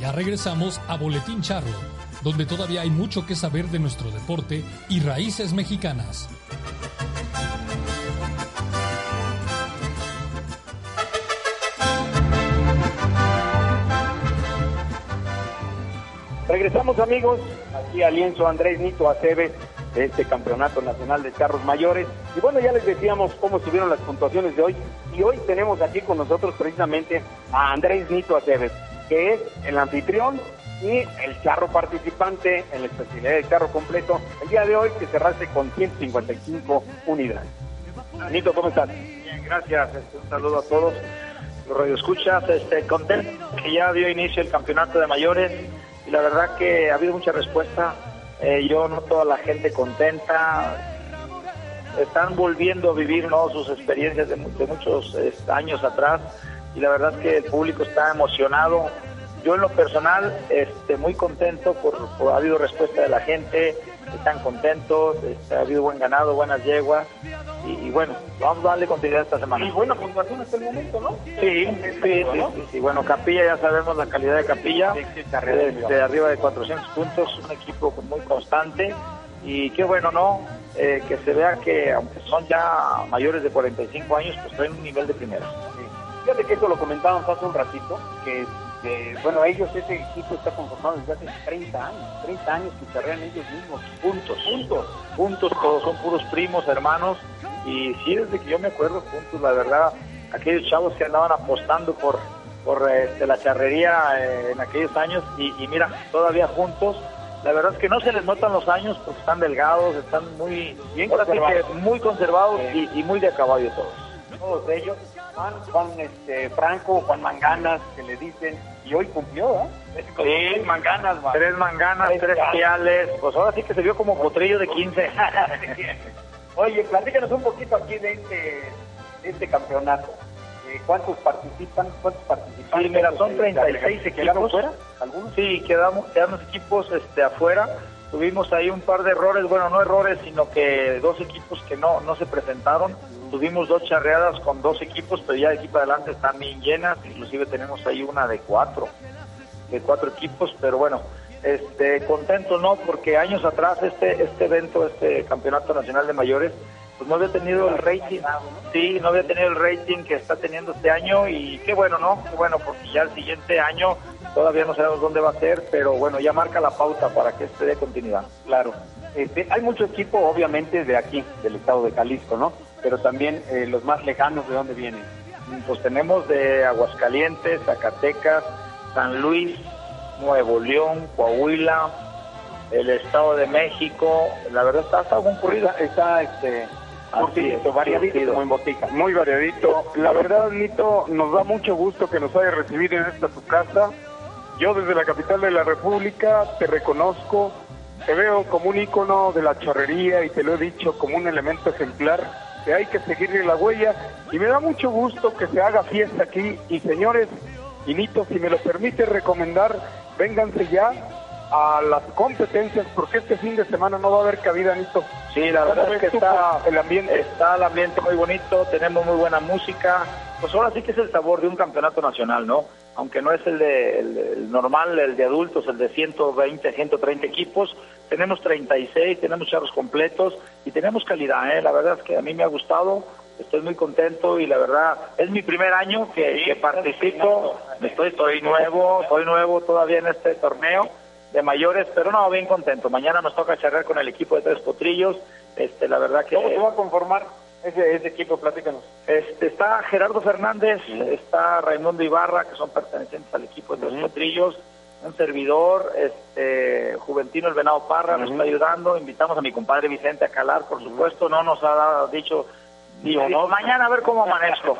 Ya regresamos a Boletín Charro, donde todavía hay mucho que saber de nuestro deporte y raíces mexicanas. Regresamos amigos, aquí a lienzo Andrés Nito Aceves de este Campeonato Nacional de Carros Mayores. Y bueno, ya les decíamos cómo estuvieron las puntuaciones de hoy. Y hoy tenemos aquí con nosotros precisamente a Andrés Nito Aceves, que es el anfitrión y el carro participante en la especialidad del carro completo. El día de hoy que cerraste con 155 unidades. Nito, ¿cómo estás? Bien, gracias. Este, un saludo a todos los radioescuchas. Este, contento que ya dio inicio el campeonato de mayores y la verdad que ha habido mucha respuesta. Eh, yo noto a la gente contenta. Están volviendo a vivir ¿no? sus experiencias de, muchos este, años atrás y la verdad que el público está emocionado. Yo en lo personal este, muy contento por, por ha habido respuesta de la gente, están contentos, este, ha habido buen ganado, buenas yeguas y, bueno, vamos a darle continuidad esta semana. Y buena puntuación hasta el momento, ¿no? Sí, sí, sí, Bueno, Capilla ya sabemos la calidad de Capilla, de, de, arriba de 400 puntos, un equipo muy constante y qué bueno, ¿no? Eh, que se vea que aunque son ya mayores de 45 años, pues traen un nivel de primera. Fíjate que eso lo comentábamos hace un ratito, que bueno, ellos, ese equipo está conformado desde hace 30 años, 30 años que carrean ellos mismos, juntos, juntos, juntos, todos son puros primos, hermanos, y sí, desde que yo me acuerdo, juntos, la verdad, aquellos chavos que andaban apostando por, por este, la charrería eh, en aquellos años, y, mira, todavía juntos, la verdad es que no se les notan los años porque están delgados, están muy, Bien conservados. muy conservados y, y muy de caballo todos. Todos ellos Juan, Juan este, Franco, Juan Manganas, que le dicen, y hoy cumplió, ¿eh? Sí, manganas, tres manganas, tres, piales, pues ahora sí que se vio como potrillo de 15. Oye, platícanos un poquito aquí de este, este campeonato. Eh, ¿Cuántos participan? ¿Cuántos participan? Sí, mira, son 36 equipos. fuera? ¿Algunos? Sí, quedamos, quedamos equipos este, afuera. Tuvimos ahí un par de errores, bueno, no errores, sino que dos equipos que no, no se presentaron. Tuvimos dos charreadas con dos equipos, pero ya de equipo adelante están bien llenas, inclusive tenemos ahí una de cuatro, de cuatro equipos, pero bueno, este contento no, porque años atrás este, este evento, este campeonato nacional de mayores, pues no había tenido el rating, sí, no había tenido el rating que está teniendo este año y qué bueno, ¿no? Qué bueno, porque ya el siguiente año todavía no sabemos dónde va a ser, pero bueno, ya marca la pauta para que este dé continuidad. Claro. Este, hay mucho equipo, obviamente, de aquí, del estado de Jalisco, ¿no? pero también eh, los más lejanos, ¿de dónde vienen? Pues tenemos de Aguascalientes, Zacatecas, San Luis, Nuevo León, Coahuila, el Estado de México. La verdad está, está concurrida, está este, variadito, muy botica. Muy variadito. La verdad, Nito, nos da mucho gusto que nos haya recibido en esta tu casa. Yo desde la capital de la República te reconozco, te veo como un ícono de la charrería y te lo he dicho como un elemento ejemplar que hay que seguirle la huella y me da mucho gusto que se haga fiesta aquí y señores, Inito, si me lo permite recomendar, vénganse ya a las competencias porque este fin de semana no va a haber cabida, Nito. Sí, la verdad es que está el ambiente está el ambiente muy bonito, tenemos muy buena música. Pues ahora sí que es el sabor de un campeonato nacional, ¿no? Aunque no es el de el normal, el de adultos, el de 120, 130 equipos, tenemos 36, tenemos charros completos y tenemos calidad, ¿eh? La verdad es que a mí me ha gustado, estoy muy contento y la verdad es mi primer año que, participo, estoy, estoy nuevo, estoy nuevo todavía en este torneo de mayores, pero no, bien contento. Mañana nos toca charlar con el equipo de Tres Potrillos, este, la verdad que... ¿Cómo se va a conformar ese, ese equipo? Platícanos. Este, está Gerardo Fernández, está Raimundo Ibarra, que son pertenecientes al equipo de Tres Potrillos, un servidor, este Juventino el Venado Parra nos está ayudando, invitamos a mi compadre Vicente a calar, por supuesto, no nos ha dicho, digo, no, mañana a ver cómo amanezco,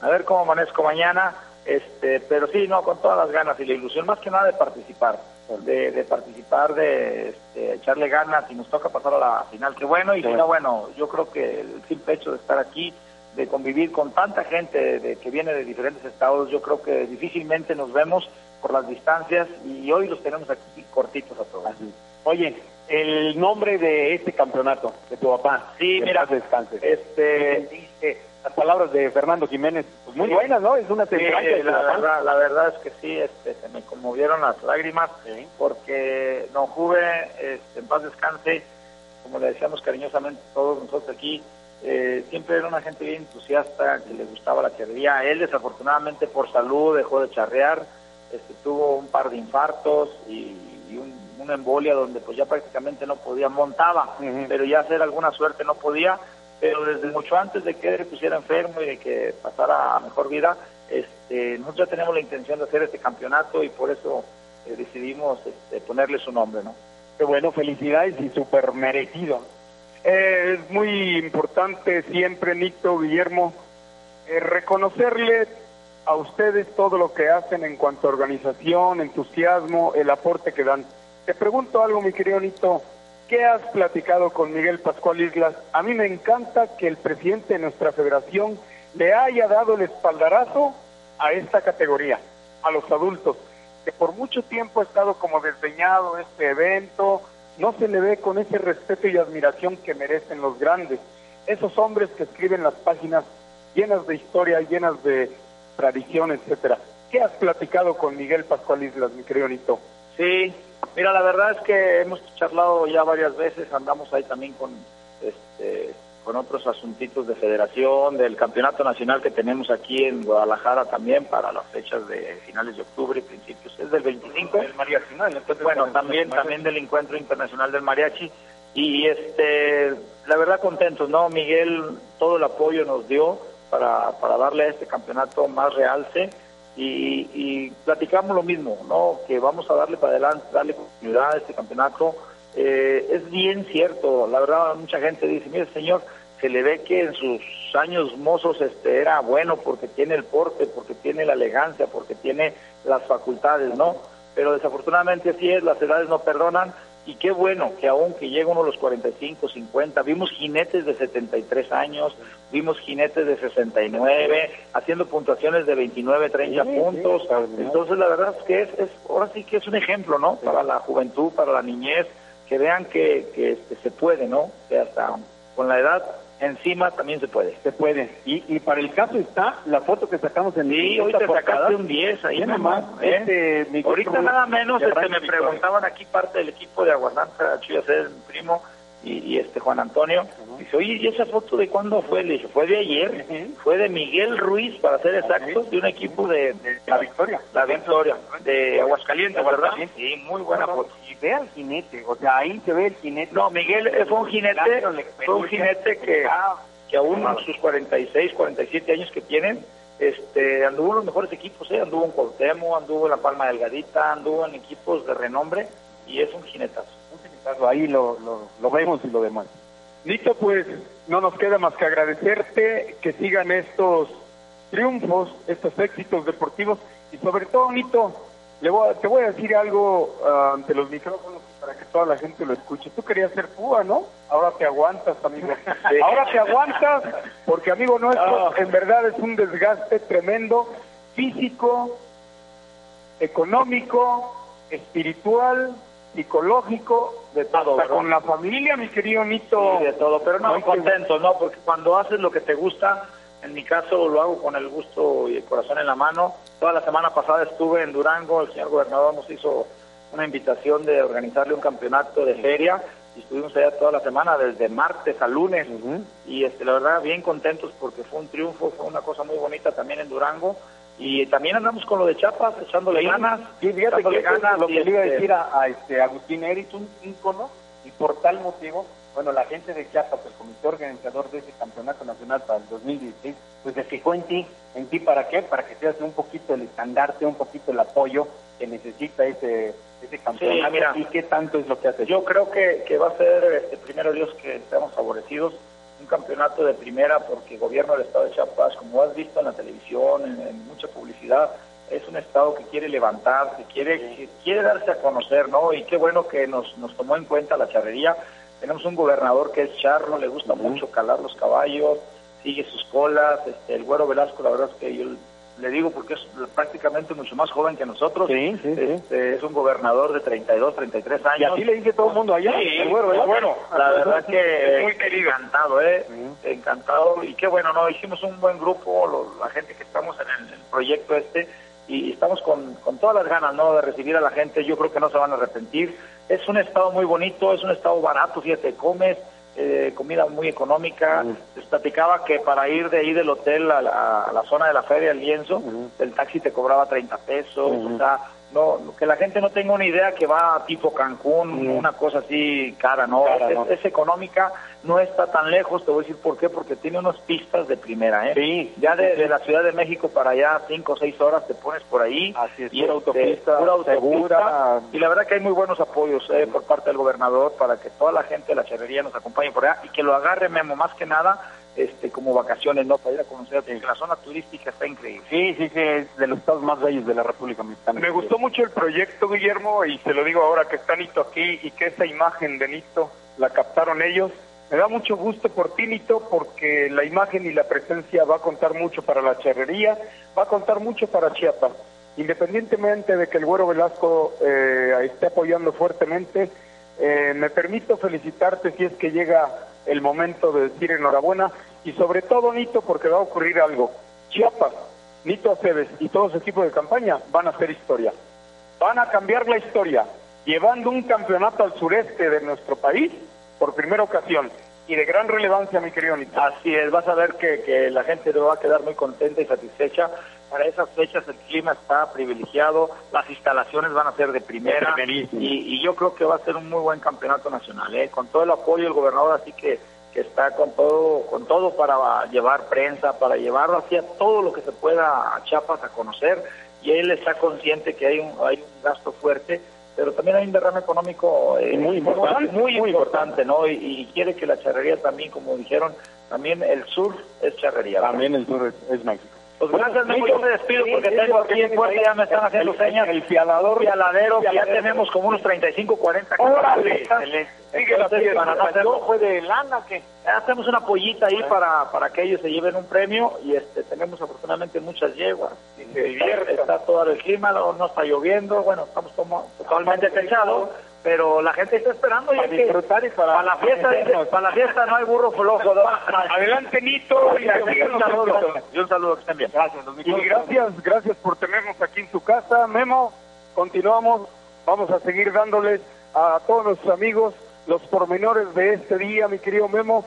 a ver cómo amanezco mañana, este, pero sí, no, con todas las ganas y la ilusión, más que nada de participar, de, participar, de este, echarle ganas, y nos toca pasar a la final, que bueno, y si no, bueno, yo creo que el simple hecho de estar aquí, de convivir con tanta gente de, que viene de diferentes estados, yo creo que difícilmente nos vemos por las distancias y hoy los tenemos aquí cortitos a todos. Oye, el nombre de este campeonato, de tu papá. Sí, mira, descanse. este, las palabras de Fernando Jiménez, pues muy buenas, ¿no? Es una sí, la, verdad, la verdad es que sí, este, se me conmovieron las lágrimas porque Don Juve, este, en paz descanse, como le decíamos cariñosamente todos nosotros aquí, eh, siempre era una gente bien entusiasta, que le gustaba la charrería. Él desafortunadamente por salud dejó de charrear, este, tuvo un par de infartos y, una embolia donde pues ya prácticamente no podía, montaba, pero ya hacer alguna suerte no podía, pero desde mucho antes de que él pusiera enfermo y de que pasara a mejor vida, este, nosotros ya tenemos la intención de hacer este campeonato y por eso eh, decidimos este, ponerle su nombre, ¿no? Qué bueno, felicidades y súper merecido. Eh, es muy importante siempre, Nito, Guillermo, eh, reconocerle a ustedes todo lo que hacen en cuanto a organización, entusiasmo, el aporte que dan. Te pregunto algo, mi querido Nito, ¿qué has platicado con Miguel Pascual Islas? A mí me encanta que el presidente de nuestra federación le haya dado el espaldarazo a esta categoría, a los adultos, que por mucho tiempo ha estado como desdeñado este evento, no se le ve con ese respeto y admiración que merecen los grandes. Esos hombres que escriben las páginas llenas de historia, llenas de tradición, etcétera. ¿Qué has platicado con Miguel Pascual Islas, mi querido Nito? Sí, mira, la verdad es que hemos charlado ya varias veces, andamos ahí también con este con otros asuntitos de federación, del campeonato nacional que tenemos aquí en Guadalajara también para las fechas de finales de octubre y principios. Es del 25. El mariachi, bueno, también, también del encuentro internacional del mariachi. Y este, la verdad contentos, ¿no? Miguel todo el apoyo nos dio para, para darle a este campeonato más realce. Y, y platicamos lo mismo, ¿no? Que vamos a darle para adelante, darle continuidad a este campeonato. Eh, es bien cierto, la verdad mucha gente dice, mire señor, se le ve que en sus años mozos este era bueno porque tiene el porte, porque tiene la elegancia, porque tiene las facultades, ¿no? Pero desafortunadamente así es, las edades no perdonan y qué bueno que aún que llega uno a los 45, 50, vimos jinetes de 73 años, vimos jinetes de 69, haciendo puntuaciones de 29, 30 puntos. Entonces la verdad es que es, es, ahora sí que es un ejemplo, ¿no? Para la juventud, para la niñez, que vean que, que este, se puede, ¿no? Que hasta con la edad encima también se puede. Se puede. Y, y para el caso está la foto que sacamos en Sí, hoy te sacaste un 10 ahí nomás. ¿eh? Este, Ahorita nada menos este, me preguntaban aquí parte del equipo de Aguasanta, Chuya ser mi primo, y, este Juan Antonio. Dice, oye, ¿y esa foto de cuándo fue? Le dije, fue de ayer, fue de Miguel Ruiz, para ser exactos, de un equipo de, La Victoria. La Victoria, de Aguascalientes, ¿verdad? Sí, muy buena foto. Y ve al jinete, o sea, ahí se ve el jinete. No, Miguel eh, fue un jinete, fue un jinete que, que aún a sus 46, 47 años que tienen, este, anduvo en los mejores equipos, ¿eh? anduvo en Cuauhtémoc, anduvo en La Palma Delgadita, anduvo en equipos de renombre y es un jinetazo ahí lo, lo, vemos y lo demás. Nito, pues no nos queda más que agradecerte que sigan estos triunfos, estos éxitos deportivos y sobre todo, Nito, le voy te voy a decir algo ah, ante los micrófonos para que toda la gente lo escuche. Tú querías ser púa, ¿no? Ahora te aguantas, amigo. Ahora te aguantas porque, amigo nuestro, en verdad es un desgaste tremendo, físico, económico, espiritual, psicológico, de todo. con la familia, mi querido Nito. de todo, pero no, contento, ¿no? Porque cuando haces lo que te gusta, en mi caso lo hago con el gusto y el corazón en la mano. Toda la semana pasada estuve en Durango, el señor gobernador nos hizo una invitación de organizarle un campeonato de feria y estuvimos allá toda la semana, desde martes a lunes. Y este, la verdad, bien contentos porque fue un triunfo, fue una cosa muy bonita también en Durango y también andamos con lo de Chiapas, echándole ganas. Sí, fíjate que ganas, lo que le iba a este decir a, este Agustín Eris, un ícono, y por tal motivo, bueno, la gente de Chiapas, el comité organizador de ese campeonato nacional para el 2016, pues se fijó en ti, en ti para qué, para que seas un poquito el estandarte, un poquito el apoyo que necesita ese, ese campeonato. mira, ¿Y qué tanto es lo que hace? Yo creo que, que va a ser, este, primero Dios, que estemos favorecidos un campeonato de primera porque el gobierno del estado de Chiapas, como has visto en la televisión, en, mucha publicidad, es un estado que quiere levantar, que quiere, que quiere darse a conocer, ¿no? Y qué bueno que nos, nos tomó en cuenta la charrería. Tenemos un gobernador que es charro, le gusta mucho calar los caballos, sigue sus colas. Este, el Güero Velasco, la verdad es que yo le digo porque es prácticamente mucho más joven que nosotros. Sí, sí, sí. Este, es un gobernador de 32, 33 años. Y así le dice todo el mundo allá. Sí, el güero, pues, ¿verdad? bueno, la verdad que muy querido. encantado, ¿eh? Encantado. Y qué bueno, ¿no? Hicimos un buen grupo, lo- la gente que estamos en el, el proyecto este, y estamos con, con todas las ganas, ¿no? De recibir a la gente. Yo creo que no se van a arrepentir. Es un estado muy bonito, es un estado barato, fíjate, comes. Eh, comida muy económica. Les platicaba que para ir de ahí del hotel a la, a la zona de la feria, el lienzo, el taxi te cobraba 30 pesos. O sea, no, que la gente no tenga una idea que va tipo Cancún, una cosa así cara, ¿no? Cara, es, ¿no? es económica, no está tan lejos, te voy a decir por qué, porque tiene unas pistas de primera, ¿eh? Sí. Ya de, de la Ciudad de México para allá, cinco o seis horas te pones por ahí. Así es, y pura este, autopista, pura autopista. segura. Y la verdad que hay muy buenos apoyos eh, por parte del gobernador para que toda la gente de la charrería nos acompañe por allá y que lo agarre Memo más que nada este como vacaciones, ¿no? Para ir a conocer, la zona turística está increíble. Sí, sí, sí, es de los estados más bellos de la República Mexicana. Me gustó mucho el proyecto, Guillermo, y se lo digo ahora que está Nito aquí y que esa imagen de Nito la captaron ellos. Me da mucho gusto por ti, Nito, porque la imagen y la presencia va a contar mucho para la charrería, va a contar mucho para Chiapas. Independientemente de que el Güero Velasco eh, esté apoyando fuertemente, eh, me permito felicitarte si es que llega el momento de decir enhorabuena y sobre todo, Nito, porque va a ocurrir algo. Chiapas, Nito Aceves y todo su equipo de campaña van a hacer historia. Van a cambiar la historia, llevando un campeonato al sureste de nuestro país por primera ocasión y de gran relevancia, mi querido Nito. Así es, vas a ver que, que la gente va a quedar muy contenta y satisfecha. Para esas fechas el clima está privilegiado, las instalaciones van a ser de primera y, y yo creo que va a ser un muy buen campeonato nacional, ¿eh? con todo el apoyo del gobernador, así que, que está con todo, con todo para llevar prensa, para llevar hacia todo lo que se pueda a Chiapas a conocer y él está consciente que hay un, hay un gasto fuerte pero también hay un derrame económico eh, muy importante. muy, importante, ¿no? Y, y quiere que la charrería también, como dijeron, también el sur es charrería. ¿verdad? También el sur es, es México. Pues gracias, Memo, yo me despido porque tengo aquí en puerta, ya me están haciendo señas. el fiadador. Fialadero, que ya tenemos como unos 35, 40 ¡Órale! Sigue la fiesta. fue de lana que hacemos una pollita ahí para, para que ellos se lleven un premio y este tenemos afortunadamente muchas yeguas. Está todo el clima, no, no está lloviendo, bueno, estamos como totalmente techados, pero la gente está esperando Para que disfrutar y para- para la fiesta, dice, para la fiesta no hay burro flojo. ¿no? Adelante, Nito, y Y un saludo, y un saludo bien. Gracias, Y gracias, gracias por tenernos aquí en su casa. Memo, continuamos. Vamos a seguir dándoles a todos nuestros amigos los pormenores de este día, mi querido Memo.